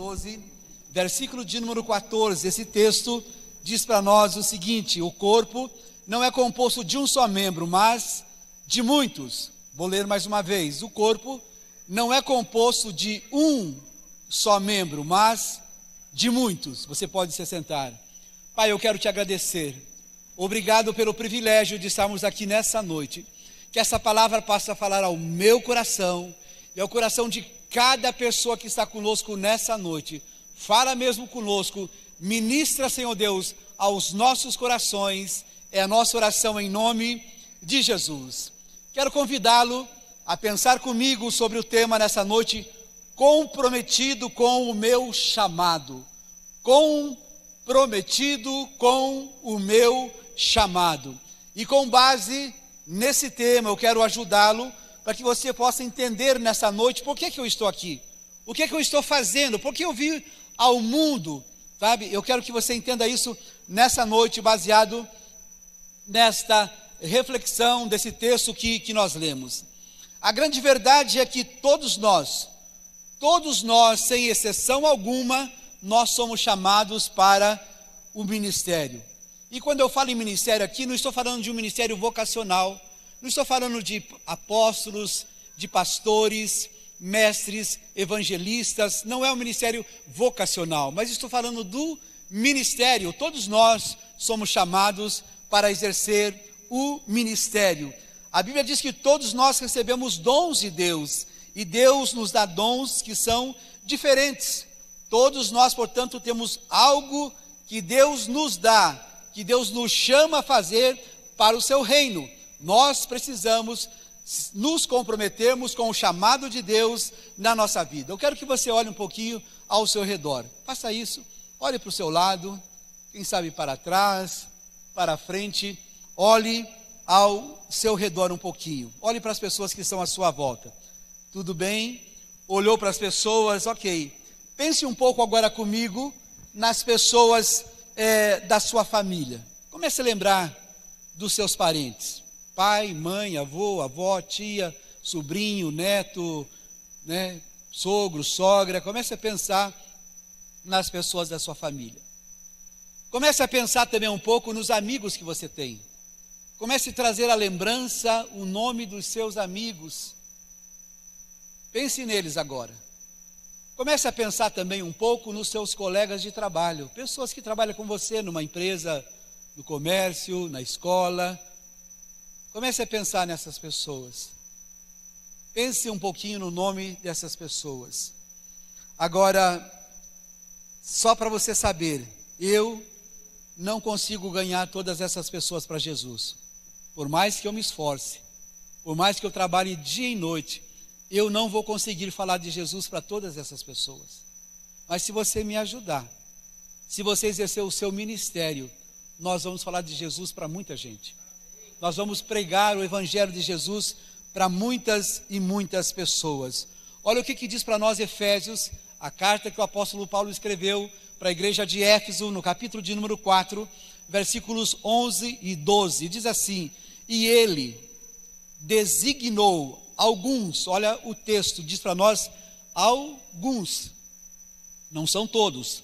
12, versículo de número 14. Esse texto diz para nós o seguinte: o corpo não é composto de um só membro, mas de muitos. Vou ler mais uma vez: o corpo não é composto de um só membro, mas de muitos. Você pode se sentar. Pai, eu quero te agradecer. Obrigado pelo privilégio de estarmos aqui nessa noite. Que essa palavra possa falar ao meu coração e ao coração de cada pessoa que está conosco nessa noite. Fala mesmo conosco, ministra, Senhor Deus, aos nossos corações. É a nossa oração em nome de Jesus. Quero convidá-lo a pensar comigo sobre o tema nessa noite, comprometido com o meu chamado. Comprometido com o meu chamado. E com base nesse tema, eu quero ajudá-lo para que você possa entender nessa noite por que, que eu estou aqui, o que, que eu estou fazendo, por que eu vim ao mundo, sabe? Eu quero que você entenda isso nessa noite, baseado nesta reflexão desse texto que, que nós lemos. A grande verdade é que todos nós, todos nós, sem exceção alguma, nós somos chamados para o ministério. E quando eu falo em ministério aqui, não estou falando de um ministério vocacional, não estou falando de apóstolos, de pastores, mestres, evangelistas, não é um ministério vocacional, mas estou falando do ministério. Todos nós somos chamados para exercer o ministério. A Bíblia diz que todos nós recebemos dons de Deus, e Deus nos dá dons que são diferentes. Todos nós, portanto, temos algo que Deus nos dá, que Deus nos chama a fazer para o seu reino. Nós precisamos nos comprometermos com o chamado de Deus na nossa vida. Eu quero que você olhe um pouquinho ao seu redor. Faça isso. Olhe para o seu lado, quem sabe para trás, para frente. Olhe ao seu redor um pouquinho. Olhe para as pessoas que estão à sua volta. Tudo bem? Olhou para as pessoas, ok. Pense um pouco agora comigo nas pessoas é, da sua família. Comece a lembrar dos seus parentes pai, mãe, avô, avó, tia, sobrinho, neto, né, sogro, sogra. Comece a pensar nas pessoas da sua família. Comece a pensar também um pouco nos amigos que você tem. Comece a trazer à lembrança o nome dos seus amigos. Pense neles agora. Comece a pensar também um pouco nos seus colegas de trabalho, pessoas que trabalham com você numa empresa, no comércio, na escola, Comece a pensar nessas pessoas. Pense um pouquinho no nome dessas pessoas. Agora, só para você saber, eu não consigo ganhar todas essas pessoas para Jesus. Por mais que eu me esforce, por mais que eu trabalhe dia e noite, eu não vou conseguir falar de Jesus para todas essas pessoas. Mas se você me ajudar, se você exercer o seu ministério, nós vamos falar de Jesus para muita gente nós vamos pregar o Evangelho de Jesus para muitas e muitas pessoas. Olha o que, que diz para nós Efésios, a carta que o apóstolo Paulo escreveu para a igreja de Éfeso, no capítulo de número 4, versículos 11 e 12. Diz assim: E ele designou alguns, olha o texto, diz para nós: alguns, não são todos.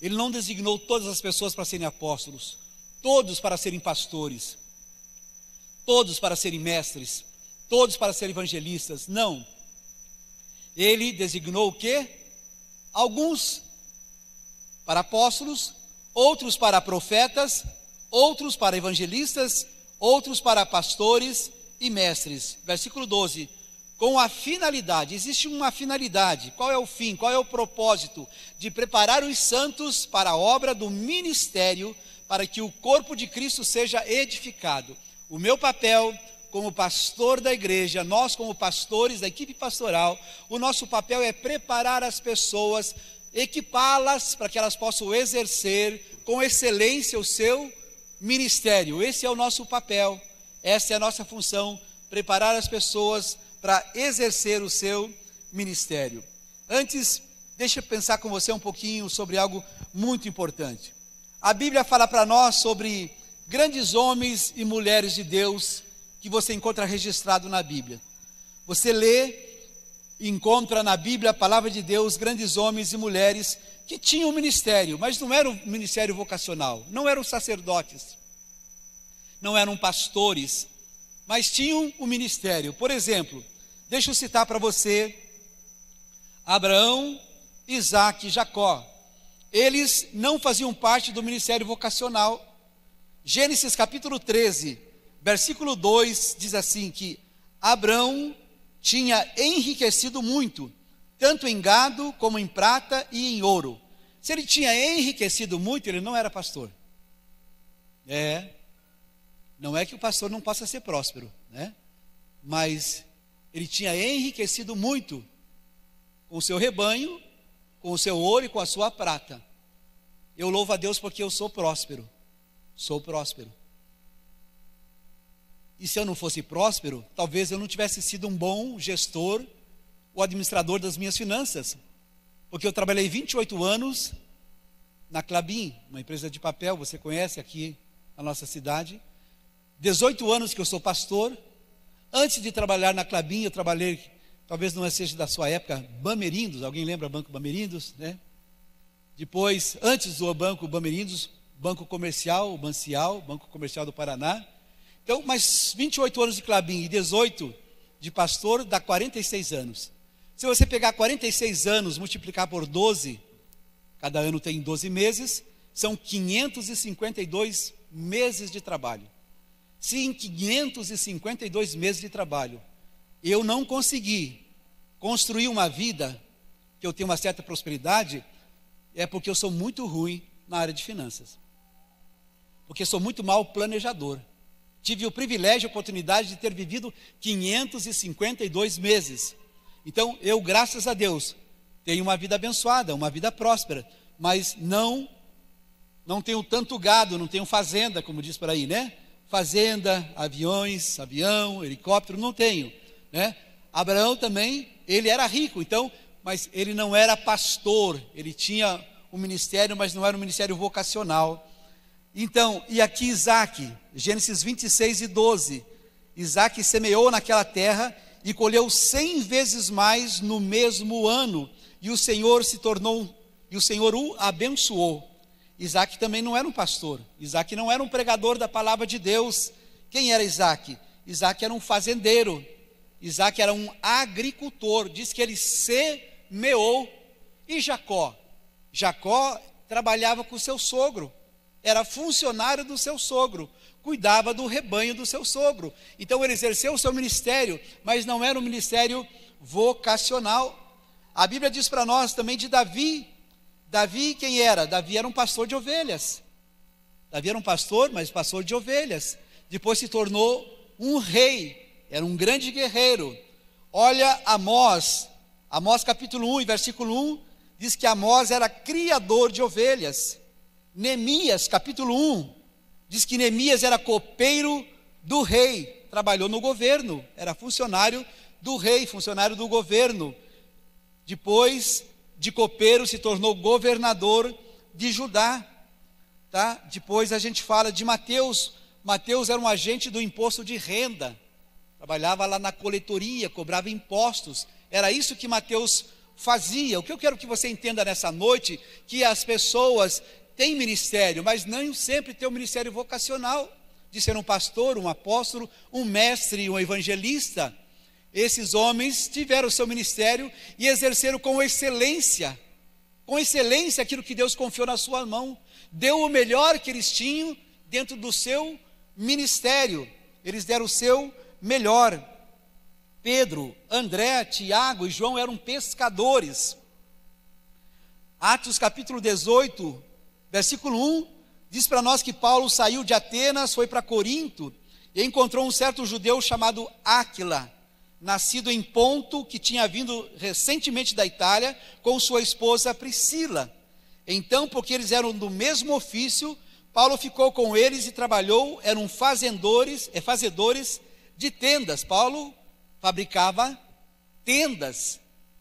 Ele não designou todas as pessoas para serem apóstolos, todos para serem pastores todos para serem mestres, todos para serem evangelistas. Não. Ele designou o quê? Alguns para apóstolos, outros para profetas, outros para evangelistas, outros para pastores e mestres. Versículo 12. Com a finalidade, existe uma finalidade. Qual é o fim? Qual é o propósito? De preparar os santos para a obra do ministério, para que o corpo de Cristo seja edificado o meu papel como pastor da igreja, nós como pastores da equipe pastoral, o nosso papel é preparar as pessoas, equipá-las para que elas possam exercer com excelência o seu ministério. Esse é o nosso papel, essa é a nossa função, preparar as pessoas para exercer o seu ministério. Antes, deixa eu pensar com você um pouquinho sobre algo muito importante. A Bíblia fala para nós sobre grandes homens e mulheres de Deus que você encontra registrado na Bíblia. Você lê encontra na Bíblia a palavra de Deus grandes homens e mulheres que tinham ministério, mas não era um ministério vocacional, não eram sacerdotes, não eram pastores, mas tinham um ministério. Por exemplo, deixa eu citar para você Abraão, Isaac e Jacó. Eles não faziam parte do ministério vocacional. Gênesis capítulo 13, versículo 2 diz assim: que Abraão tinha enriquecido muito, tanto em gado como em prata e em ouro. Se ele tinha enriquecido muito, ele não era pastor. É, não é que o pastor não possa ser próspero, né? Mas ele tinha enriquecido muito com o seu rebanho, com o seu ouro e com a sua prata. Eu louvo a Deus porque eu sou próspero. Sou próspero. E se eu não fosse próspero, talvez eu não tivesse sido um bom gestor ou administrador das minhas finanças. Porque eu trabalhei 28 anos na Clabin, uma empresa de papel, você conhece aqui na nossa cidade. 18 anos que eu sou pastor. Antes de trabalhar na Clabin, eu trabalhei, talvez não seja da sua época, Bamerindos. Alguém lembra Banco Bamerindos, né? Depois, antes do Banco Bamerindos, Banco Comercial, Bancial, Banco Comercial do Paraná. Então, mais 28 anos de Clabin e 18 de pastor dá 46 anos. Se você pegar 46 anos, multiplicar por 12, cada ano tem 12 meses, são 552 meses de trabalho. Se em 552 meses de trabalho eu não consegui construir uma vida que eu tenha uma certa prosperidade, é porque eu sou muito ruim na área de finanças. Porque sou muito mal planejador. Tive o privilégio e a oportunidade de ter vivido 552 meses. Então, eu, graças a Deus, tenho uma vida abençoada, uma vida próspera, mas não não tenho tanto gado, não tenho fazenda, como diz por aí, né? fazenda, aviões, avião, helicóptero, não tenho, né? Abraão também, ele era rico, então, mas ele não era pastor, ele tinha um ministério, mas não era um ministério vocacional. Então, e aqui Isaac, Gênesis 26 e 12, Isaac semeou naquela terra e colheu cem vezes mais no mesmo ano, e o Senhor se tornou, e o Senhor o abençoou. Isaac também não era um pastor, Isaac não era um pregador da palavra de Deus. Quem era Isaac? Isaac era um fazendeiro, Isaac era um agricultor, diz que ele semeou. E Jacó? Jacó trabalhava com seu sogro, era funcionário do seu sogro, cuidava do rebanho do seu sogro. Então ele exerceu o seu ministério, mas não era um ministério vocacional. A Bíblia diz para nós também de Davi, Davi quem era? Davi era um pastor de ovelhas. Davi era um pastor, mas pastor de ovelhas. Depois se tornou um rei, era um grande guerreiro. Olha Amós, Amós capítulo 1, versículo 1, diz que Amós era criador de ovelhas. Neemias, capítulo 1, diz que Neemias era copeiro do rei, trabalhou no governo, era funcionário do rei, funcionário do governo. Depois, de copeiro se tornou governador de Judá. Tá? Depois a gente fala de Mateus. Mateus era um agente do imposto de renda. Trabalhava lá na coletoria, cobrava impostos. Era isso que Mateus fazia. O que eu quero que você entenda nessa noite, que as pessoas têm ministério, mas não sempre têm o um ministério vocacional de ser um pastor, um apóstolo, um mestre, um evangelista. Esses homens tiveram o seu ministério e exerceram com excelência, com excelência aquilo que Deus confiou na sua mão. Deu o melhor que eles tinham dentro do seu ministério. Eles deram o seu melhor. Pedro, André, Tiago e João eram pescadores. Atos capítulo 18, versículo 1, diz para nós que Paulo saiu de Atenas, foi para Corinto e encontrou um certo judeu chamado Áquila nascido em Ponto, que tinha vindo recentemente da Itália, com sua esposa Priscila. Então, porque eles eram do mesmo ofício, Paulo ficou com eles e trabalhou, eram fazendores, é, fazedores de tendas. Paulo fabricava tendas,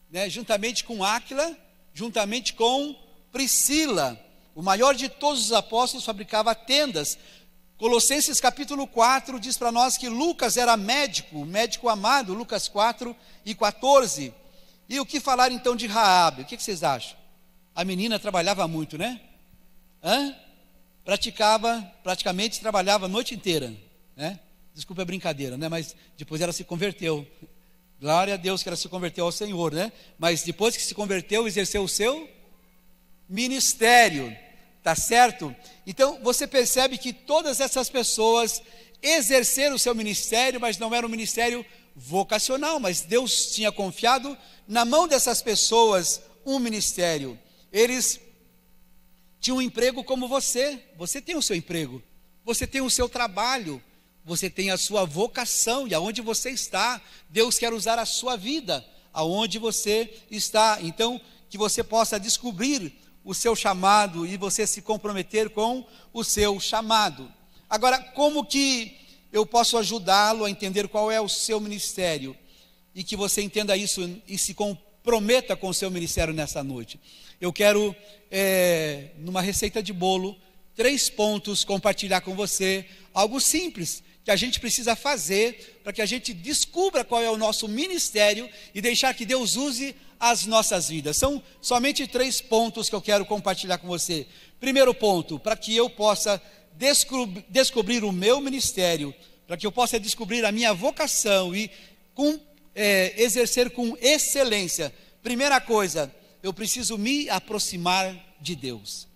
né, juntamente com Áquila, juntamente com Priscila. O maior de todos os apóstolos fabricava tendas. Colossenses capítulo 4 diz para nós que Lucas era médico, médico amado, Lucas 4 e 14. E o que falar então de Raabe? O que vocês acham? A menina trabalhava muito, né? Hã? Praticava, praticamente trabalhava a noite inteira, né? Desculpa a brincadeira, né? Mas depois ela se converteu. Glória a Deus que ela se converteu ao Senhor, né? Mas depois que se converteu, exerceu o seu ministério, tá certo? Então você percebe que todas essas pessoas exerceram o seu ministério, mas não era um ministério vocacional, mas Deus tinha confiado na mão dessas pessoas um ministério. Eles tinham um emprego como você, você tem o seu emprego, você tem o seu trabalho, você tem a sua vocação e aonde você está, Deus quer usar a sua vida aonde você está. Então, que você possa descobrir o seu chamado e você se comprometer com o seu chamado. Agora, como que eu posso ajudá-lo a entender qual é o seu ministério e que você entenda isso e se comprometa com o seu ministério nessa noite? Eu quero, é, numa receita de bolo, três pontos compartilhar com você, algo simples que a gente precisa fazer para que a gente descubra qual é o nosso ministério e deixar que Deus use as nossas vidas. São somente três pontos que eu quero compartilhar com você. Primeiro ponto, para que eu possa descobrir, o meu ministério, para que eu possa descobrir a minha vocação e com, é, exercer com excelência. Primeira coisa, eu preciso me aproximar de Deus.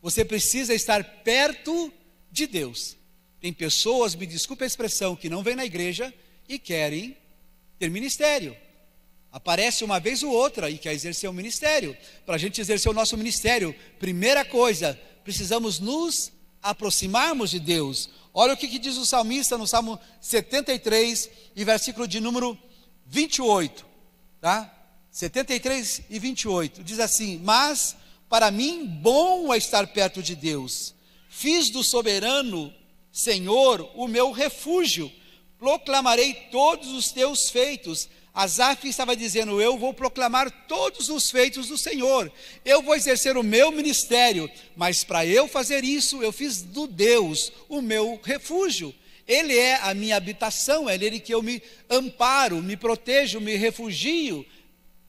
Você precisa estar perto de Deus. Tem pessoas, me desculpe a expressão, que não vêm na igreja e querem ter ministério. Aparece uma vez ou outra e quer exercer o um ministério. Para a gente exercer o nosso ministério, primeira coisa, precisamos nos aproximarmos de Deus. Olha o que, que diz o salmista no Salmo 73 e versículo de número 28, tá? 73 e 28, diz assim: Mas para mim bom é estar perto de Deus, fiz do soberano Senhor, o meu refúgio, proclamarei todos os teus feitos. Asaf estava dizendo: Eu vou proclamar todos os feitos do Senhor, eu vou exercer o meu ministério, mas para eu fazer isso, eu fiz do Deus o meu refúgio. Ele é a minha habitação, é nele que eu me amparo, me protejo, me refugio.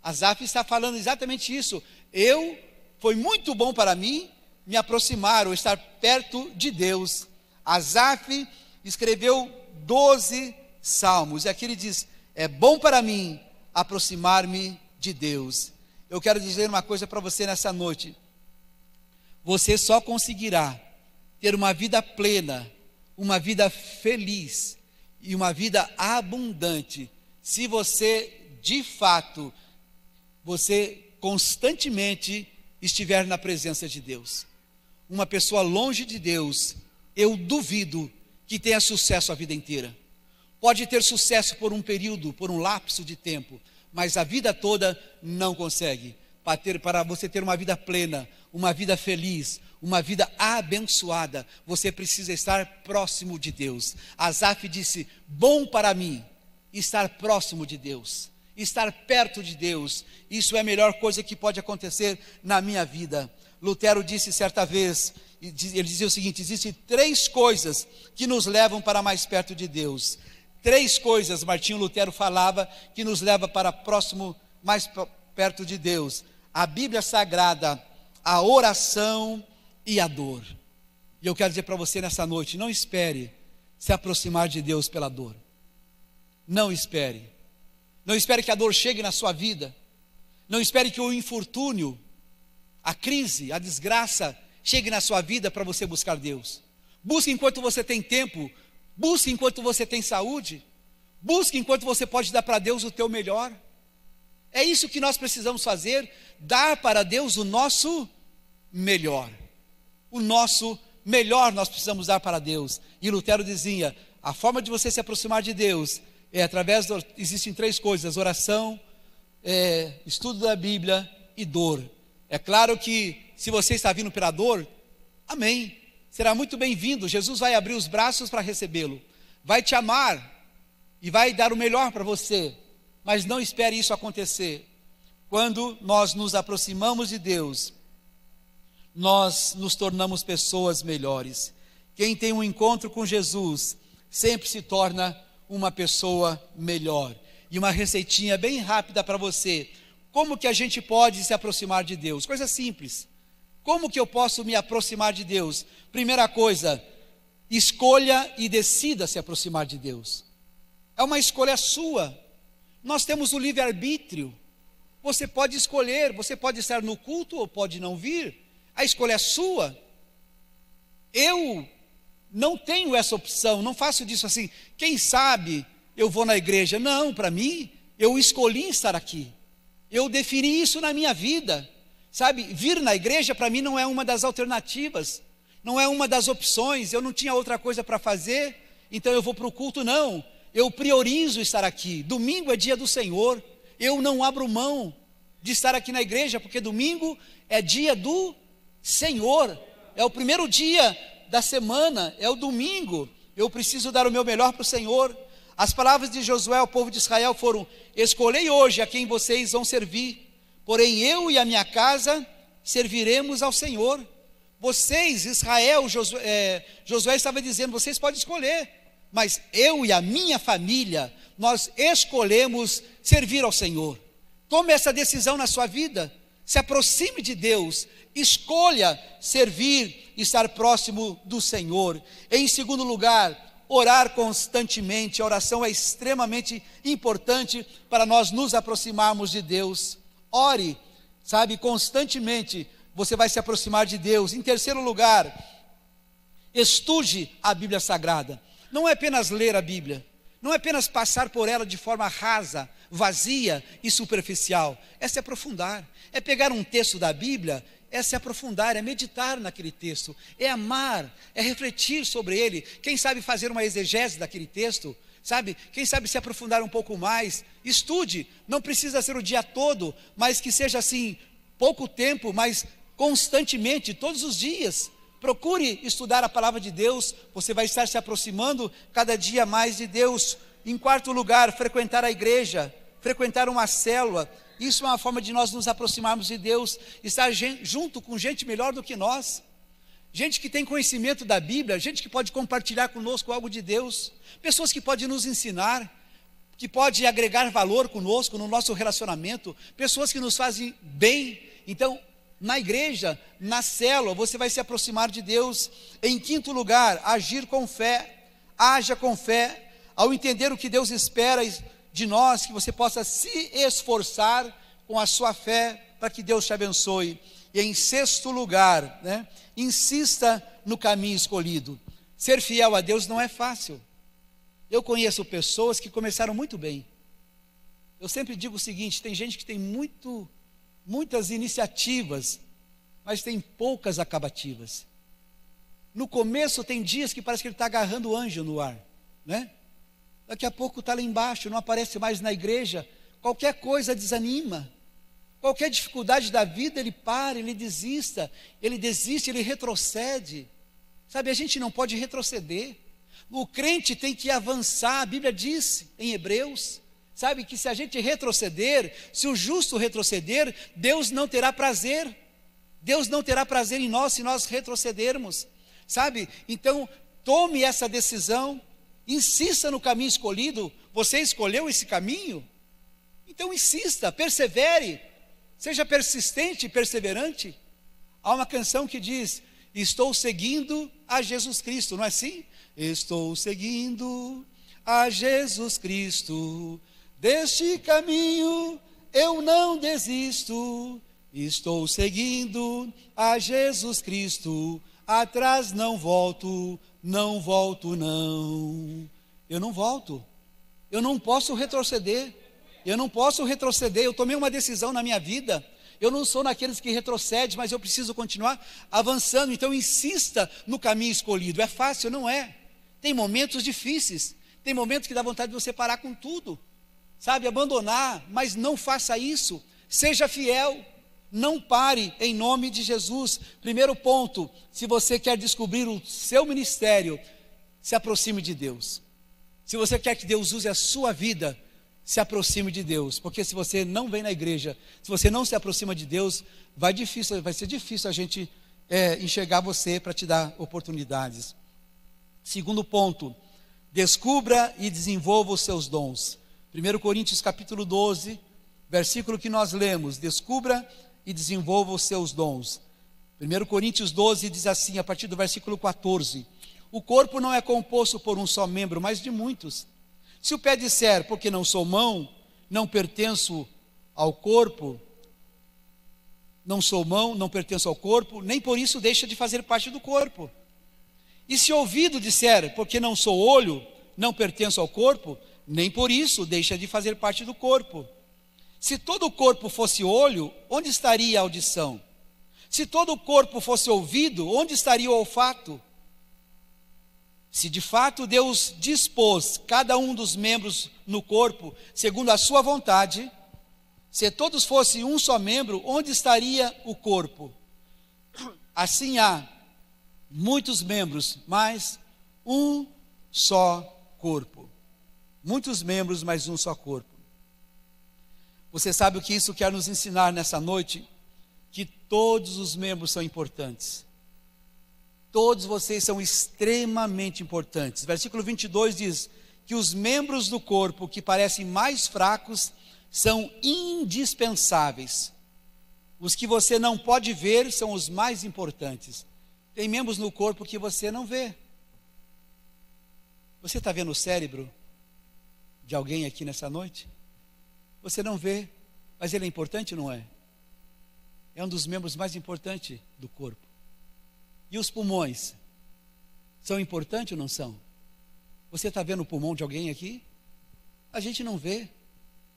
Asaf está falando exatamente isso. Eu, foi muito bom para mim me aproximar ou estar perto de Deus. Asaf escreveu 12 salmos, e aqui ele diz: É bom para mim aproximar-me de Deus. Eu quero dizer uma coisa para você nessa noite. Você só conseguirá ter uma vida plena, uma vida feliz e uma vida abundante se você, de fato, você constantemente estiver na presença de Deus. Uma pessoa longe de Deus eu duvido que tenha sucesso a vida inteira. Pode ter sucesso por um período, por um lapso de tempo, mas a vida toda não consegue. Para, ter, para você ter uma vida plena, uma vida feliz, uma vida abençoada, você precisa estar próximo de Deus. Asaf disse: Bom para mim estar próximo de Deus, estar perto de Deus, isso é a melhor coisa que pode acontecer na minha vida. Lutero disse certa vez ele dizia o seguinte: existem três coisas que nos levam para mais perto de Deus. Três coisas, Martinho Lutero falava, que nos leva para próximo, mais perto de Deus: a Bíblia Sagrada, a oração e a dor. E eu quero dizer para você nessa noite: não espere se aproximar de Deus pela dor. Não espere. Não espere que a dor chegue na sua vida. Não espere que o infortúnio, a crise, a desgraça chegue na sua vida para você buscar Deus. Busque enquanto você tem tempo, busque enquanto você tem saúde, busque enquanto você pode dar para Deus o teu melhor. É isso que nós precisamos fazer, dar para Deus o nosso melhor. O nosso melhor nós precisamos dar para Deus. E Lutero dizia: a forma de você se aproximar de Deus é através do, existem três coisas: oração, é, estudo da Bíblia e dor. É claro que se você está vindo pela dor, amém. Será muito bem-vindo. Jesus vai abrir os braços para recebê-lo. Vai te amar e vai dar o melhor para você. Mas não espere isso acontecer. Quando nós nos aproximamos de Deus, nós nos tornamos pessoas melhores. Quem tem um encontro com Jesus sempre se torna uma pessoa melhor. E uma receitinha bem rápida para você como que a gente pode se aproximar de Deus? Coisa simples. Como que eu posso me aproximar de Deus? Primeira coisa, escolha e decida se aproximar de Deus. É uma escolha sua. Nós temos o livre-arbítrio. Você pode escolher, você pode estar no culto ou pode não vir. A escolha é sua. Eu não tenho essa opção, não faço disso assim. Quem sabe eu vou na igreja? Não, para mim, eu escolhi estar aqui. Eu defini isso na minha vida. Sabe, vir na igreja para mim não é uma das alternativas, não é uma das opções. Eu não tinha outra coisa para fazer, então eu vou para o culto, não. Eu priorizo estar aqui. Domingo é dia do Senhor. Eu não abro mão de estar aqui na igreja, porque domingo é dia do Senhor. É o primeiro dia da semana, é o domingo. Eu preciso dar o meu melhor para o Senhor. As palavras de Josué ao povo de Israel foram: Escolhei hoje a quem vocês vão servir, porém eu e a minha casa serviremos ao Senhor. Vocês, Israel, Josué, é, Josué estava dizendo: vocês podem escolher, mas eu e a minha família, nós escolhemos servir ao Senhor. Tome essa decisão na sua vida, se aproxime de Deus, escolha servir e estar próximo do Senhor. Em segundo lugar, orar constantemente. A oração é extremamente importante para nós nos aproximarmos de Deus. Ore, sabe, constantemente você vai se aproximar de Deus. Em terceiro lugar, estude a Bíblia Sagrada. Não é apenas ler a Bíblia, não é apenas passar por ela de forma rasa, vazia e superficial, é se aprofundar, é pegar um texto da Bíblia, é se aprofundar, é meditar naquele texto, é amar, é refletir sobre ele, quem sabe fazer uma exegese daquele texto, sabe? Quem sabe se aprofundar um pouco mais, estude, não precisa ser o dia todo, mas que seja assim, pouco tempo, mas constantemente, todos os dias. Procure estudar a palavra de Deus, você vai estar se aproximando cada dia mais de Deus. Em quarto lugar, frequentar a igreja, frequentar uma célula. Isso é uma forma de nós nos aproximarmos de Deus, estar junto com gente melhor do que nós. Gente que tem conhecimento da Bíblia, gente que pode compartilhar conosco algo de Deus, pessoas que podem nos ensinar, que pode agregar valor conosco no nosso relacionamento, pessoas que nos fazem bem. Então, na igreja, na célula, você vai se aproximar de Deus. Em quinto lugar, agir com fé. Haja com fé. Ao entender o que Deus espera de nós, que você possa se esforçar com a sua fé para que Deus te abençoe. E em sexto lugar, né, insista no caminho escolhido. Ser fiel a Deus não é fácil. Eu conheço pessoas que começaram muito bem. Eu sempre digo o seguinte: tem gente que tem muito muitas iniciativas, mas tem poucas acabativas. No começo tem dias que parece que ele está agarrando o anjo no ar, né? Daqui a pouco está lá embaixo, não aparece mais na igreja. Qualquer coisa desanima. Qualquer dificuldade da vida, ele para, ele desista, ele desiste, ele retrocede. Sabe, a gente não pode retroceder. O crente tem que avançar, a Bíblia diz em Hebreus, Sabe que se a gente retroceder, se o justo retroceder, Deus não terá prazer. Deus não terá prazer em nós se nós retrocedermos. Sabe? Então, tome essa decisão, insista no caminho escolhido. Você escolheu esse caminho? Então, insista, persevere, seja persistente e perseverante. Há uma canção que diz: Estou seguindo a Jesus Cristo, não é assim? Estou seguindo a Jesus Cristo Deste caminho eu não desisto, estou seguindo a Jesus Cristo, atrás não volto, não volto não. Eu não volto, eu não posso retroceder, eu não posso retroceder, eu tomei uma decisão na minha vida, eu não sou naqueles que retrocedem, mas eu preciso continuar avançando, então insista no caminho escolhido. É fácil, não é? Tem momentos difíceis, tem momentos que dá vontade de você parar com tudo sabe, abandonar, mas não faça isso. Seja fiel, não pare em nome de Jesus. Primeiro ponto, se você quer descobrir o seu ministério, se aproxime de Deus. Se você quer que Deus use a sua vida, se aproxime de Deus, porque se você não vem na igreja, se você não se aproxima de Deus, vai difícil, vai ser difícil a gente é, enxergar você para te dar oportunidades. Segundo ponto, descubra e desenvolva os seus dons. 1 Coríntios capítulo 12, Versículo que nós lemos: descubra e desenvolva os seus dons. 1 Coríntios 12 diz assim, a partir do versículo 14: O corpo não é composto por um só membro, mas de muitos. Se o pé disser, porque não sou mão, não pertenço ao corpo, não sou mão, não pertenço ao corpo, nem por isso deixa de fazer parte do corpo. E se o ouvido disser, porque não sou olho, não pertenço ao corpo, nem por isso deixa de fazer parte do corpo. Se todo o corpo fosse olho, onde estaria a audição? Se todo o corpo fosse ouvido, onde estaria o olfato? Se de fato Deus dispôs cada um dos membros no corpo segundo a sua vontade, se todos fossem um só membro, onde estaria o corpo? Assim há muitos membros, mas um só corpo. Muitos membros, mas um só corpo. Você sabe o que isso quer nos ensinar nessa noite? Que todos os membros são importantes. Todos vocês são extremamente importantes. Versículo 22 diz que os membros do corpo que parecem mais fracos são indispensáveis. Os que você não pode ver são os mais importantes. Tem membros no corpo que você não vê. Você está vendo o cérebro de alguém aqui nessa noite? Você não vê, mas ele é importante, não é? É um dos membros mais importantes do corpo. E os pulmões? São importantes ou não são? Você está vendo o pulmão de alguém aqui? A gente não vê.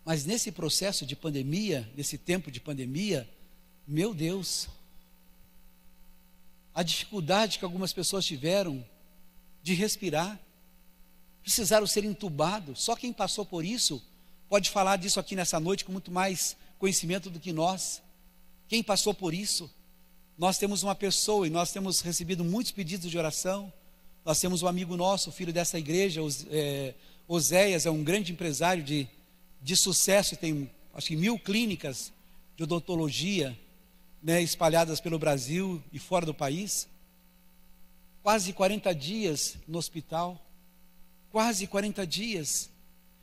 Mas nesse processo de pandemia, nesse tempo de pandemia, meu Deus, a dificuldade que algumas pessoas tiveram de respirar, precisaram ser entubados. Só quem passou por isso pode falar disso aqui nessa noite com muito mais conhecimento do que nós. Quem passou por isso? Nós temos uma pessoa e nós temos recebido muitos pedidos de oração. Nós temos um amigo nosso, filho dessa igreja, é, Oséias, é um grande empresário de, de sucesso, tem acho que mil clínicas de odontologia né, espalhadas pelo Brasil e fora do país. Quase 40 dias no hospital. Quase 40 dias.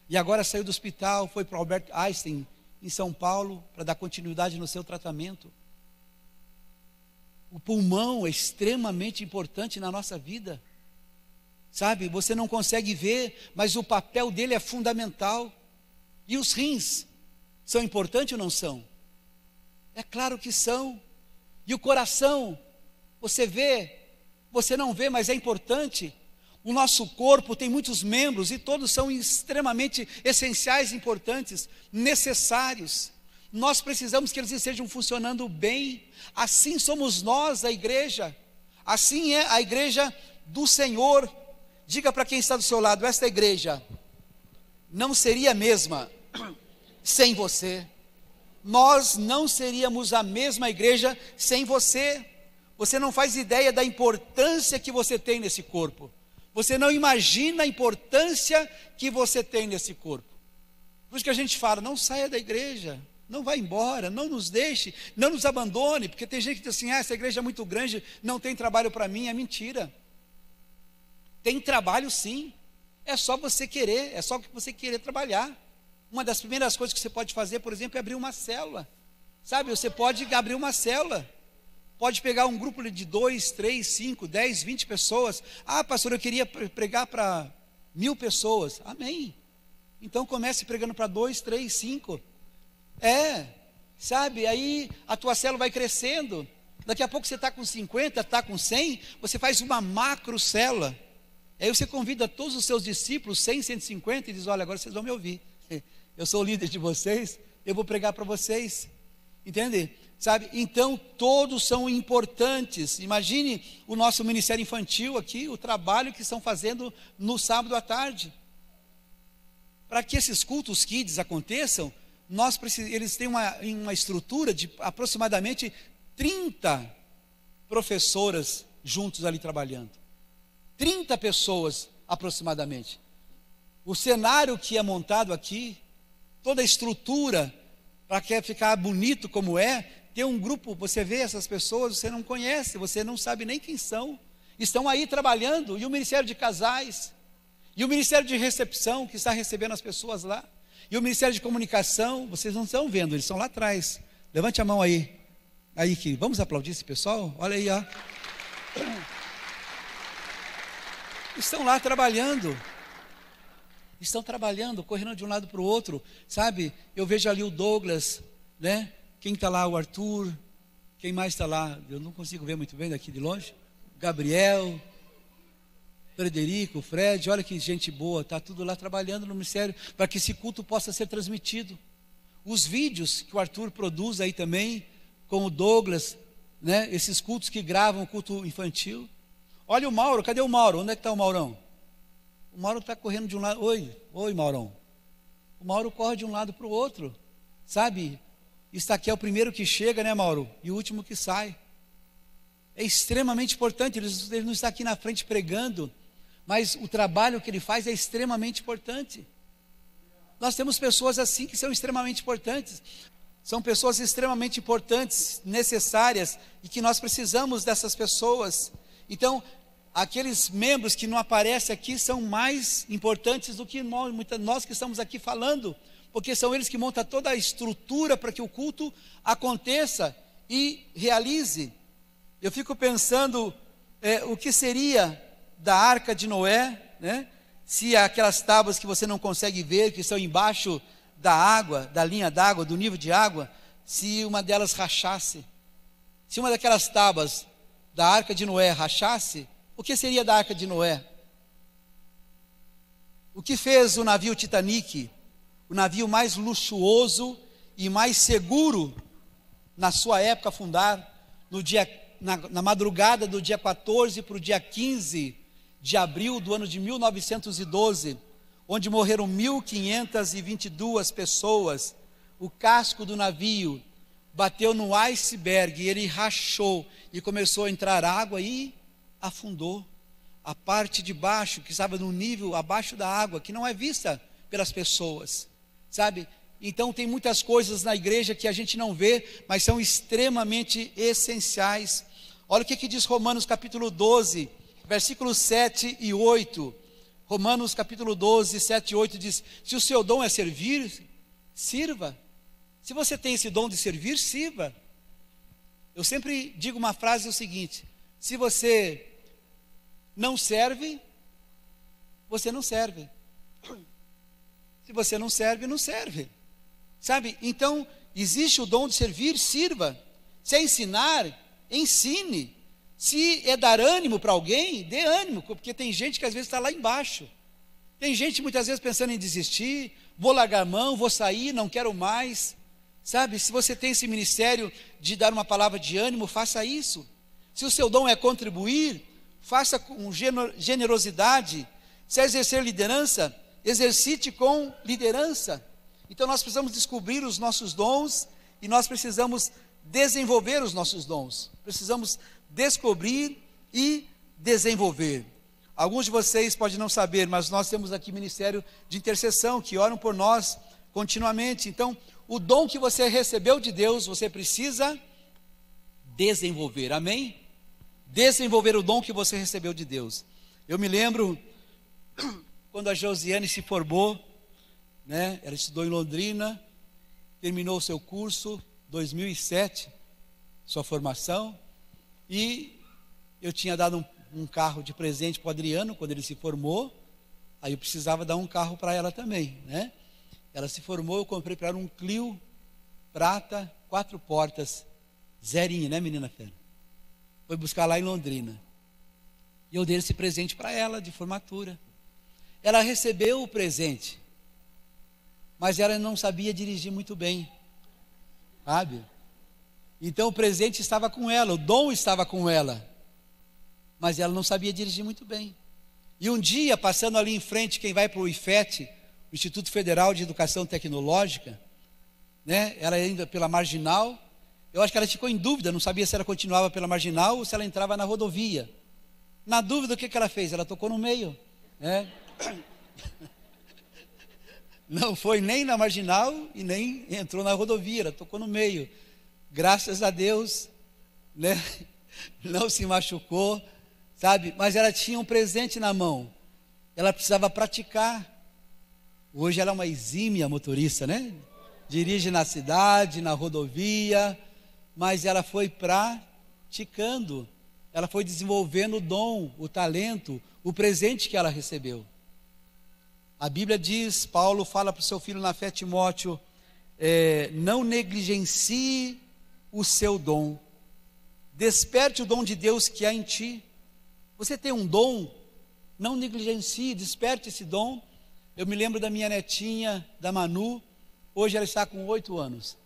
E agora saiu do hospital, foi para o Albert Einstein, em São Paulo, para dar continuidade no seu tratamento. O pulmão é extremamente importante na nossa vida. Sabe, você não consegue ver, mas o papel dele é fundamental. E os rins são importantes ou não são? É claro que são. E o coração, você vê, você não vê, mas é importante. O nosso corpo tem muitos membros e todos são extremamente essenciais, importantes, necessários. Nós precisamos que eles estejam funcionando bem. Assim somos nós, a igreja. Assim é a igreja do Senhor. Diga para quem está do seu lado: esta igreja não seria a mesma sem você. Nós não seríamos a mesma igreja sem você. Você não faz ideia da importância que você tem nesse corpo. Você não imagina a importância que você tem nesse corpo. Por isso que a gente fala: não saia da igreja, não vá embora, não nos deixe, não nos abandone, porque tem gente que diz assim: ah, essa igreja é muito grande, não tem trabalho para mim. É mentira. Tem trabalho sim, é só você querer, é só você querer trabalhar. Uma das primeiras coisas que você pode fazer, por exemplo, é abrir uma célula. Sabe, você pode abrir uma célula. Pode pegar um grupo de dois, três, cinco, dez, vinte pessoas. Ah, pastor, eu queria pregar para mil pessoas. Amém. Então comece pregando para dois, três, cinco. É, sabe? Aí a tua célula vai crescendo. Daqui a pouco você está com 50, está com 100, você faz uma macro célula. Aí você convida todos os seus discípulos, 100, 150, e diz: Olha, agora vocês vão me ouvir. Eu sou o líder de vocês, eu vou pregar para vocês. Entende? Sabe? Então, todos são importantes. Imagine o nosso ministério infantil aqui, o trabalho que estão fazendo no sábado à tarde. Para que esses cultos kids aconteçam, nós precis... eles têm uma, uma estrutura de aproximadamente 30 professoras juntos ali trabalhando. 30 pessoas aproximadamente. O cenário que é montado aqui, toda a estrutura para que ficar bonito como é, tem um grupo, você vê essas pessoas, você não conhece, você não sabe nem quem são. Estão aí trabalhando, e o Ministério de Casais, e o Ministério de Recepção, que está recebendo as pessoas lá. E o Ministério de Comunicação, vocês não estão vendo, eles estão lá atrás. Levante a mão aí. Aí que vamos aplaudir esse pessoal? Olha aí, ó. Estão lá trabalhando. Estão trabalhando, correndo de um lado para o outro, sabe? Eu vejo ali o Douglas, né? Quem está lá? O Arthur. Quem mais está lá? Eu não consigo ver muito bem daqui de longe. Gabriel, Frederico, Fred, olha que gente boa, está tudo lá trabalhando no ministério para que esse culto possa ser transmitido. Os vídeos que o Arthur produz aí também, com o Douglas, né? Esses cultos que gravam culto infantil. Olha o Mauro, cadê o Mauro? Onde é que está o Maurão? O Mauro está correndo de um lado. Oi, oi, Maurão. O Mauro corre de um lado para o outro, sabe? Isso aqui é o primeiro que chega, né, Mauro? E o último que sai. É extremamente importante. Ele não está aqui na frente pregando, mas o trabalho que ele faz é extremamente importante. Nós temos pessoas assim que são extremamente importantes. São pessoas extremamente importantes, necessárias e que nós precisamos dessas pessoas. Então, aqueles membros que não aparecem aqui são mais importantes do que nós, que estamos aqui falando, porque são eles que montam toda a estrutura para que o culto aconteça e realize. Eu fico pensando é, o que seria da arca de Noé, né? se aquelas tábuas que você não consegue ver, que estão embaixo da água, da linha d'água, do nível de água, se uma delas rachasse, se uma daquelas tábuas da arca de Noé rachasse, o que seria da arca de Noé? O que fez o navio Titanic, o navio mais luxuoso e mais seguro na sua época fundar, no dia, na, na madrugada do dia 14 para o dia 15 de abril do ano de 1912, onde morreram 1.522 pessoas, o casco do navio bateu no iceberg e ele rachou e começou a entrar água e afundou. A parte de baixo, que estava no nível abaixo da água, que não é vista pelas pessoas, sabe? Então, tem muitas coisas na igreja que a gente não vê, mas são extremamente essenciais. Olha o que, que diz Romanos capítulo 12, versículos 7 e 8. Romanos capítulo 12, 7 e 8 diz: Se o seu dom é servir, sirva. Se você tem esse dom de servir, sirva. Eu sempre digo uma frase o seguinte: se você não serve, você não serve. Se você não serve, não serve. Sabe? Então, existe o dom de servir, sirva. Se é ensinar, ensine. Se é dar ânimo para alguém, dê ânimo, porque tem gente que às vezes está lá embaixo. Tem gente muitas vezes pensando em desistir, vou largar mão, vou sair, não quero mais. Sabe, se você tem esse ministério de dar uma palavra de ânimo, faça isso. Se o seu dom é contribuir, faça com generosidade. Se é exercer liderança, exercite com liderança. Então nós precisamos descobrir os nossos dons e nós precisamos desenvolver os nossos dons. Precisamos descobrir e desenvolver. Alguns de vocês podem não saber, mas nós temos aqui ministério de intercessão que oram por nós continuamente. Então, o dom que você recebeu de Deus, você precisa desenvolver. Amém? Desenvolver o dom que você recebeu de Deus. Eu me lembro quando a Josiane se formou, né? Ela estudou em Londrina, terminou o seu curso 2007, sua formação. E eu tinha dado um, um carro de presente para o Adriano quando ele se formou. Aí eu precisava dar um carro para ela também, né? Ela se formou, eu comprei para ela um Clio prata, quatro portas, zerinho, né, menina fera? Foi buscar lá em Londrina. E eu dei esse presente para ela de formatura. Ela recebeu o presente, mas ela não sabia dirigir muito bem, sabe? Então o presente estava com ela, o dom estava com ela, mas ela não sabia dirigir muito bem. E um dia, passando ali em frente, quem vai para o IFET, o Instituto Federal de Educação Tecnológica, né, ela ainda pela marginal, eu acho que ela ficou em dúvida, não sabia se ela continuava pela marginal ou se ela entrava na rodovia. Na dúvida, o que, que ela fez? Ela tocou no meio. Né? Não foi nem na marginal e nem entrou na rodovia, ela tocou no meio graças a Deus, né? não se machucou, sabe? Mas ela tinha um presente na mão, ela precisava praticar. Hoje ela é uma exímia motorista, né? Dirige na cidade, na rodovia, mas ela foi praticando, ela foi desenvolvendo o dom, o talento, o presente que ela recebeu. A Bíblia diz, Paulo fala para o seu filho na fé, Timóteo, é, não negligencie o seu dom, desperte o dom de Deus que há em ti. Você tem um dom, não negligencie, desperte esse dom. Eu me lembro da minha netinha, da Manu, hoje ela está com oito anos,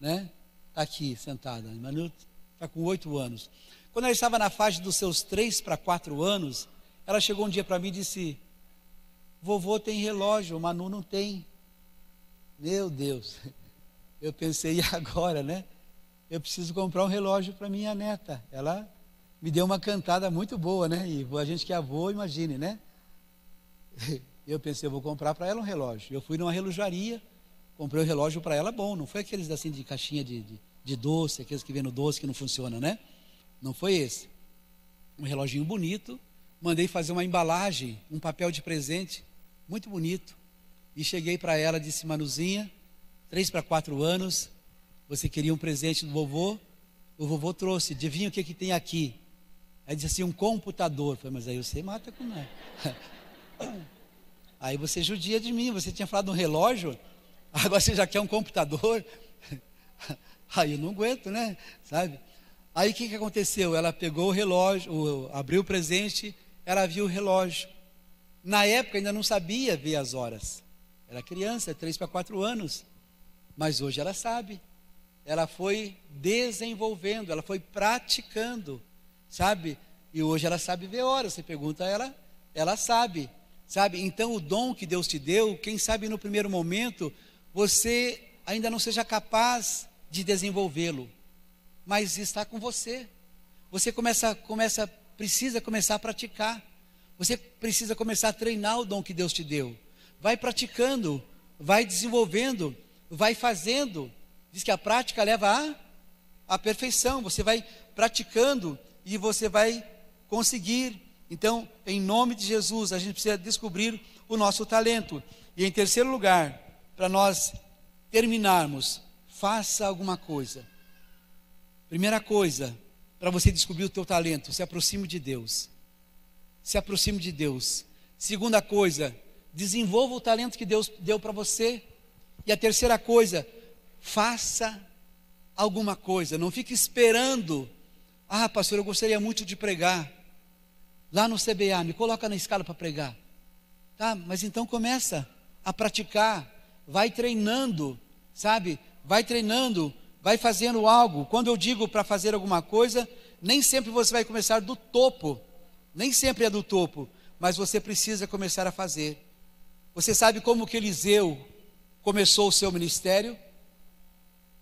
né? Está aqui sentada, Manu está com oito anos. Quando ela estava na faixa dos seus três para quatro anos, ela chegou um dia para mim e disse: Vovô tem relógio, Manu não tem. Meu Deus. Eu pensei, e agora, né? Eu preciso comprar um relógio para minha neta. Ela me deu uma cantada muito boa, né? E a gente que é avô, imagine, né? Eu pensei, eu vou comprar para ela um relógio. Eu fui numa relojaria, comprei um relógio para ela bom. Não foi aqueles assim de caixinha de, de, de doce, aqueles que vêm no doce que não funciona, né? Não foi esse. Um reloginho bonito. Mandei fazer uma embalagem, um papel de presente muito bonito. E cheguei para ela, disse: Manuzinha, três para quatro anos, você queria um presente do vovô? O vovô trouxe, adivinha o que, que tem aqui? Aí disse assim: um computador. Falei, mas aí você mata com nada. Aí você judia de mim, você tinha falado um relógio, agora você já quer um computador. Aí eu não aguento, né? Sabe? Aí o que, que aconteceu? Ela pegou o relógio, abriu o presente, ela viu o relógio. Na época ainda não sabia ver as horas. Era criança, três para quatro anos. Mas hoje ela sabe. Ela foi desenvolvendo, ela foi praticando, sabe? E hoje ela sabe ver horas. Você pergunta a ela, ela sabe, sabe? Então o dom que Deus te deu, quem sabe no primeiro momento você ainda não seja capaz de desenvolvê-lo, mas está com você. Você começa, começa, precisa começar a praticar. Você precisa começar a treinar o dom que Deus te deu. Vai praticando, vai desenvolvendo, vai fazendo. Diz que a prática leva à, à perfeição. Você vai praticando e você vai conseguir. Então, em nome de Jesus, a gente precisa descobrir o nosso talento. E em terceiro lugar, para nós terminarmos, faça alguma coisa. Primeira coisa, para você descobrir o teu talento, se aproxime de Deus se aproxime de Deus. Segunda coisa, desenvolva o talento que Deus deu para você. E a terceira coisa, faça alguma coisa. Não fique esperando. Ah, pastor, eu gostaria muito de pregar. Lá no CBA, me coloca na escala para pregar. Tá, mas então começa a praticar, vai treinando, sabe? Vai treinando, vai fazendo algo. Quando eu digo para fazer alguma coisa, nem sempre você vai começar do topo nem sempre é do topo, mas você precisa começar a fazer. Você sabe como que Eliseu começou o seu ministério?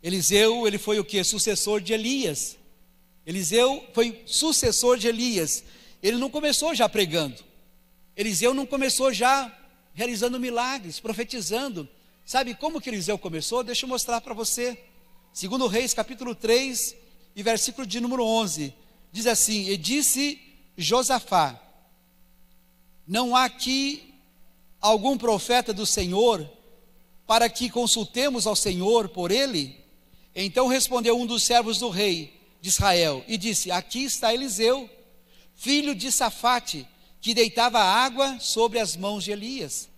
Eliseu, ele foi o que? Sucessor de Elias. Eliseu foi sucessor de Elias. Ele não começou já pregando. Eliseu não começou já realizando milagres, profetizando. Sabe como que Eliseu começou? Deixa eu mostrar para você. Segundo Reis, capítulo 3, e versículo de número 11. Diz assim: E disse Josafá: Não há aqui algum profeta do Senhor para que consultemos ao Senhor por ele? Então respondeu um dos servos do rei de Israel e disse: Aqui está Eliseu, filho de Safate, que deitava água sobre as mãos de Elias.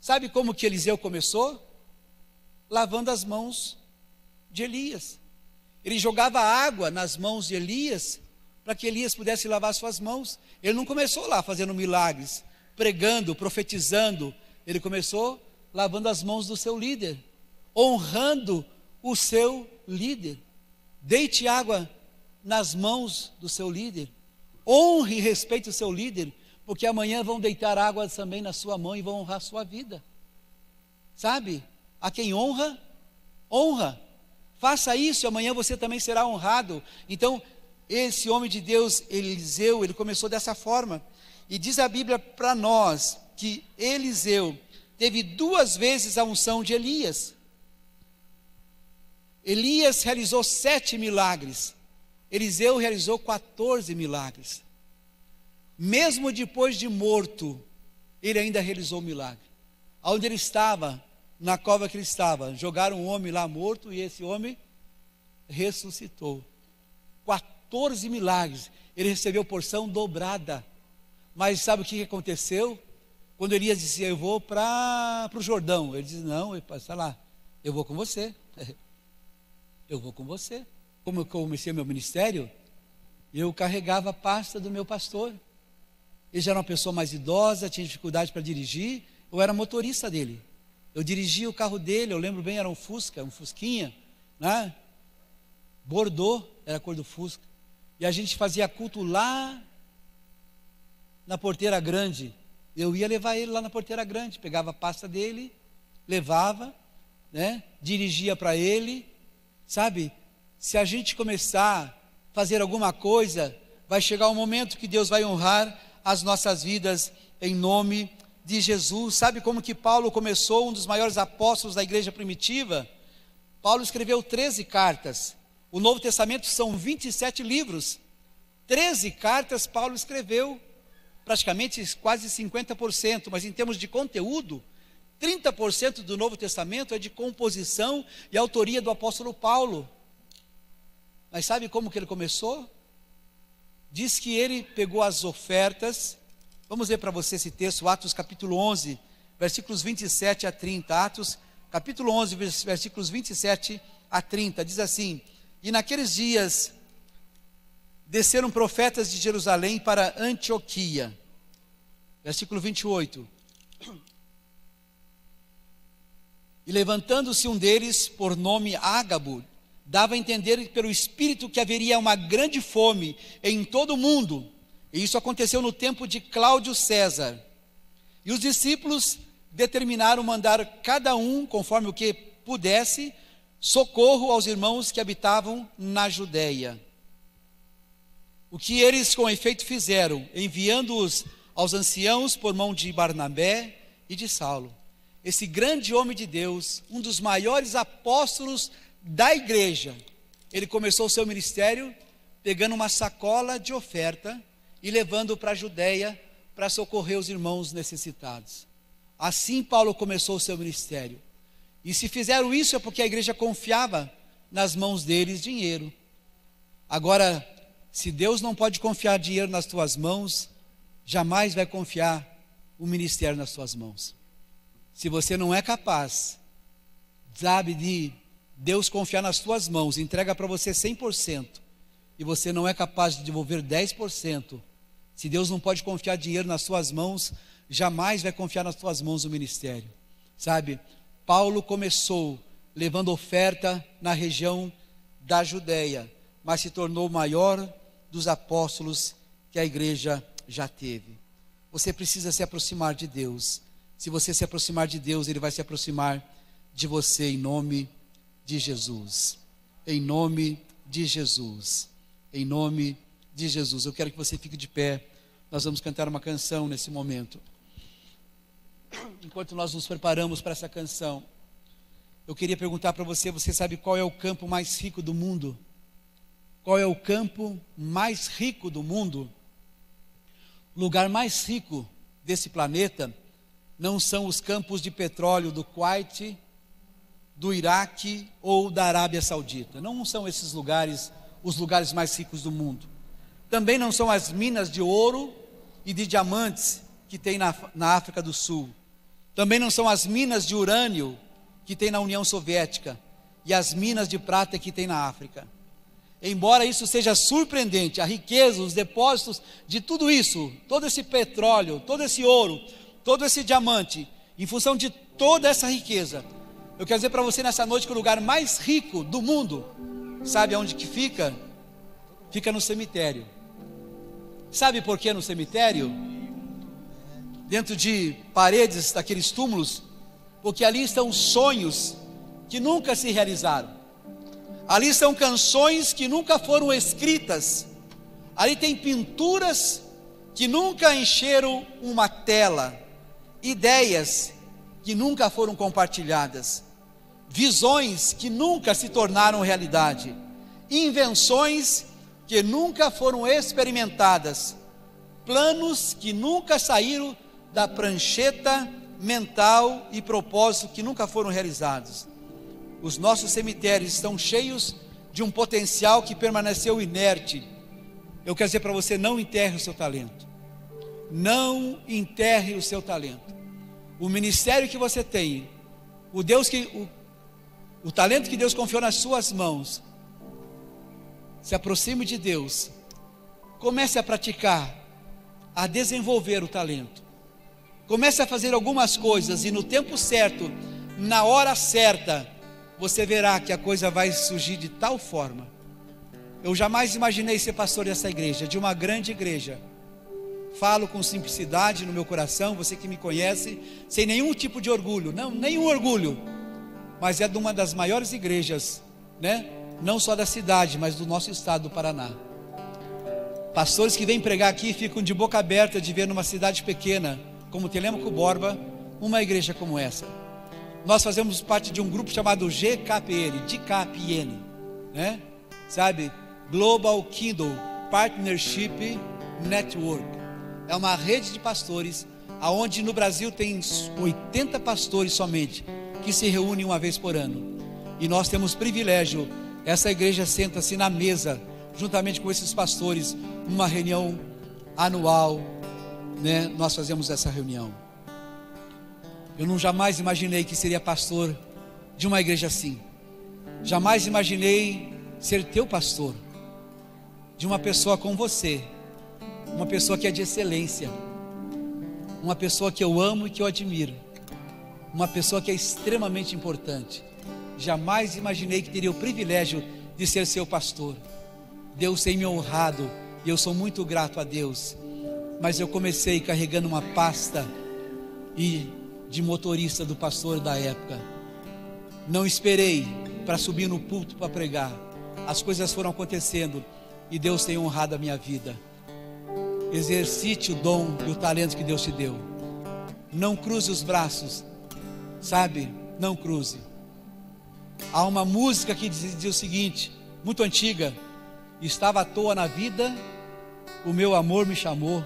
Sabe como que Eliseu começou? Lavando as mãos de Elias. Ele jogava água nas mãos de Elias para que Elias pudesse lavar suas mãos. Ele não começou lá fazendo milagres, pregando, profetizando. Ele começou lavando as mãos do seu líder, honrando o seu líder. Deite água nas mãos do seu líder. Honre e respeite o seu líder, porque amanhã vão deitar água também na sua mão e vão honrar a sua vida. Sabe? A quem honra, honra. Faça isso e amanhã você também será honrado. Então, esse homem de Deus, Eliseu, ele começou dessa forma. E diz a Bíblia para nós que Eliseu teve duas vezes a unção de Elias. Elias realizou sete milagres, Eliseu realizou 14 milagres. Mesmo depois de morto, ele ainda realizou milagre. Onde ele estava, na cova que ele estava, jogaram um homem lá morto e esse homem ressuscitou. 14 milagres. Ele recebeu porção dobrada. Mas sabe o que aconteceu? Quando Elias disse, eu vou para o Jordão. Ele disse, não, está lá, eu vou com você. Eu vou com você. Como eu comecei meu ministério, eu carregava a pasta do meu pastor. Ele já era uma pessoa mais idosa, tinha dificuldade para dirigir. Eu era motorista dele. Eu dirigia o carro dele, eu lembro bem, era um Fusca, um Fusquinha, né? Bordeaux era a cor do Fusca. E a gente fazia culto lá na porteira grande. Eu ia levar ele lá na porteira grande, pegava a pasta dele, levava, né? Dirigia para ele, sabe? Se a gente começar a fazer alguma coisa, vai chegar um momento que Deus vai honrar as nossas vidas em nome de Jesus. Sabe como que Paulo começou, um dos maiores apóstolos da igreja primitiva? Paulo escreveu 13 cartas. O Novo Testamento são 27 livros. 13 cartas Paulo escreveu, praticamente quase 50%, mas em termos de conteúdo, 30% do Novo Testamento é de composição e autoria do apóstolo Paulo. Mas sabe como que ele começou? Diz que ele pegou as ofertas Vamos ler para você esse texto, Atos capítulo 11, versículos 27 a 30. Atos capítulo 11, versículos 27 a 30. Diz assim: E naqueles dias desceram profetas de Jerusalém para Antioquia. Versículo 28. E levantando-se um deles, por nome Ágabo, dava a entender pelo Espírito que haveria uma grande fome em todo o mundo e isso aconteceu no tempo de Cláudio César. E os discípulos determinaram mandar cada um, conforme o que pudesse, socorro aos irmãos que habitavam na Judéia. O que eles com efeito fizeram, enviando-os aos anciãos por mão de Barnabé e de Saulo. Esse grande homem de Deus, um dos maiores apóstolos da igreja, ele começou o seu ministério pegando uma sacola de oferta e levando para a Judéia para socorrer os irmãos necessitados. Assim Paulo começou o seu ministério. E se fizeram isso é porque a igreja confiava nas mãos deles dinheiro. Agora, se Deus não pode confiar dinheiro nas tuas mãos, jamais vai confiar o ministério nas tuas mãos. Se você não é capaz, sabe, de Deus confiar nas tuas mãos, entrega para você 100%, e você não é capaz de devolver 10%, se Deus não pode confiar dinheiro nas suas mãos, jamais vai confiar nas suas mãos o ministério. Sabe? Paulo começou levando oferta na região da Judéia, mas se tornou o maior dos apóstolos que a igreja já teve. Você precisa se aproximar de Deus. Se você se aproximar de Deus, Ele vai se aproximar de você em nome de Jesus. Em nome de Jesus. Em nome de Jesus. Eu quero que você fique de pé. Nós vamos cantar uma canção nesse momento. Enquanto nós nos preparamos para essa canção, eu queria perguntar para você: você sabe qual é o campo mais rico do mundo? Qual é o campo mais rico do mundo? O lugar mais rico desse planeta não são os campos de petróleo do Kuwait, do Iraque ou da Arábia Saudita. Não são esses lugares os lugares mais ricos do mundo. Também não são as minas de ouro e de diamantes que tem na, na África do Sul. Também não são as minas de urânio que tem na União Soviética e as minas de prata que tem na África. Embora isso seja surpreendente, a riqueza, os depósitos de tudo isso, todo esse petróleo, todo esse ouro, todo esse diamante, em função de toda essa riqueza, eu quero dizer para você nessa noite que o lugar mais rico do mundo, sabe aonde que fica? Fica no cemitério. Sabe por que no cemitério? Dentro de paredes daqueles túmulos, porque ali estão sonhos que nunca se realizaram. Ali estão canções que nunca foram escritas. Ali tem pinturas que nunca encheram uma tela, ideias que nunca foram compartilhadas, visões que nunca se tornaram realidade, invenções que nunca foram experimentadas, planos que nunca saíram da prancheta mental e propósito que nunca foram realizados. Os nossos cemitérios estão cheios de um potencial que permaneceu inerte. Eu quero dizer para você: não enterre o seu talento. Não enterre o seu talento. O ministério que você tem, o Deus que o, o talento que Deus confiou nas suas mãos, se aproxime de Deus. Comece a praticar, a desenvolver o talento. Comece a fazer algumas coisas e no tempo certo, na hora certa, você verá que a coisa vai surgir de tal forma. Eu jamais imaginei ser pastor dessa igreja, de uma grande igreja. Falo com simplicidade no meu coração, você que me conhece, sem nenhum tipo de orgulho, não, nenhum orgulho, mas é de uma das maiores igrejas, né? Não só da cidade, mas do nosso estado do Paraná. Pastores que vêm pregar aqui ficam de boca aberta de ver numa cidade pequena, como Telemaco Borba, uma igreja como essa nós fazemos parte de um grupo chamado GKPN, GKPN, né? Sabe? Global Kindle Partnership Network. É uma rede de pastores, aonde no Brasil tem 80 pastores somente, que se reúnem uma vez por ano. E nós temos privilégio, essa igreja senta-se na mesa, juntamente com esses pastores, numa reunião anual, né? Nós fazemos essa reunião. Eu não jamais imaginei que seria pastor de uma igreja assim. Jamais imaginei ser teu pastor. De uma pessoa como você. Uma pessoa que é de excelência. Uma pessoa que eu amo e que eu admiro. Uma pessoa que é extremamente importante. Jamais imaginei que teria o privilégio de ser seu pastor. Deus tem me honrado e eu sou muito grato a Deus. Mas eu comecei carregando uma pasta e de motorista do pastor da época. Não esperei para subir no púlpito para pregar. As coisas foram acontecendo e Deus tem honrado a minha vida. Exercite o dom e o talento que Deus te deu. Não cruze os braços, sabe? Não cruze. Há uma música que diz, diz o seguinte, muito antiga: Estava à toa na vida, o meu amor me chamou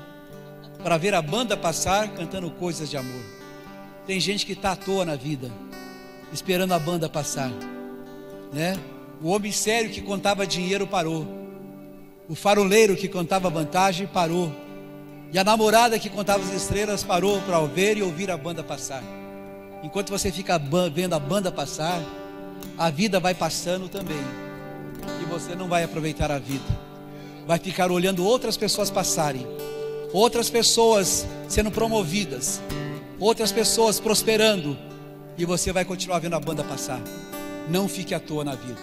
para ver a banda passar cantando coisas de amor. Tem gente que está à toa na vida, esperando a banda passar, né? O homem sério que contava dinheiro parou. O faroleiro que contava vantagem parou. E a namorada que contava as estrelas parou para ver e ouvir a banda passar. Enquanto você fica vendo a banda passar, a vida vai passando também. E você não vai aproveitar a vida. Vai ficar olhando outras pessoas passarem. Outras pessoas sendo promovidas outras pessoas prosperando, e você vai continuar vendo a banda passar. Não fique à toa na vida.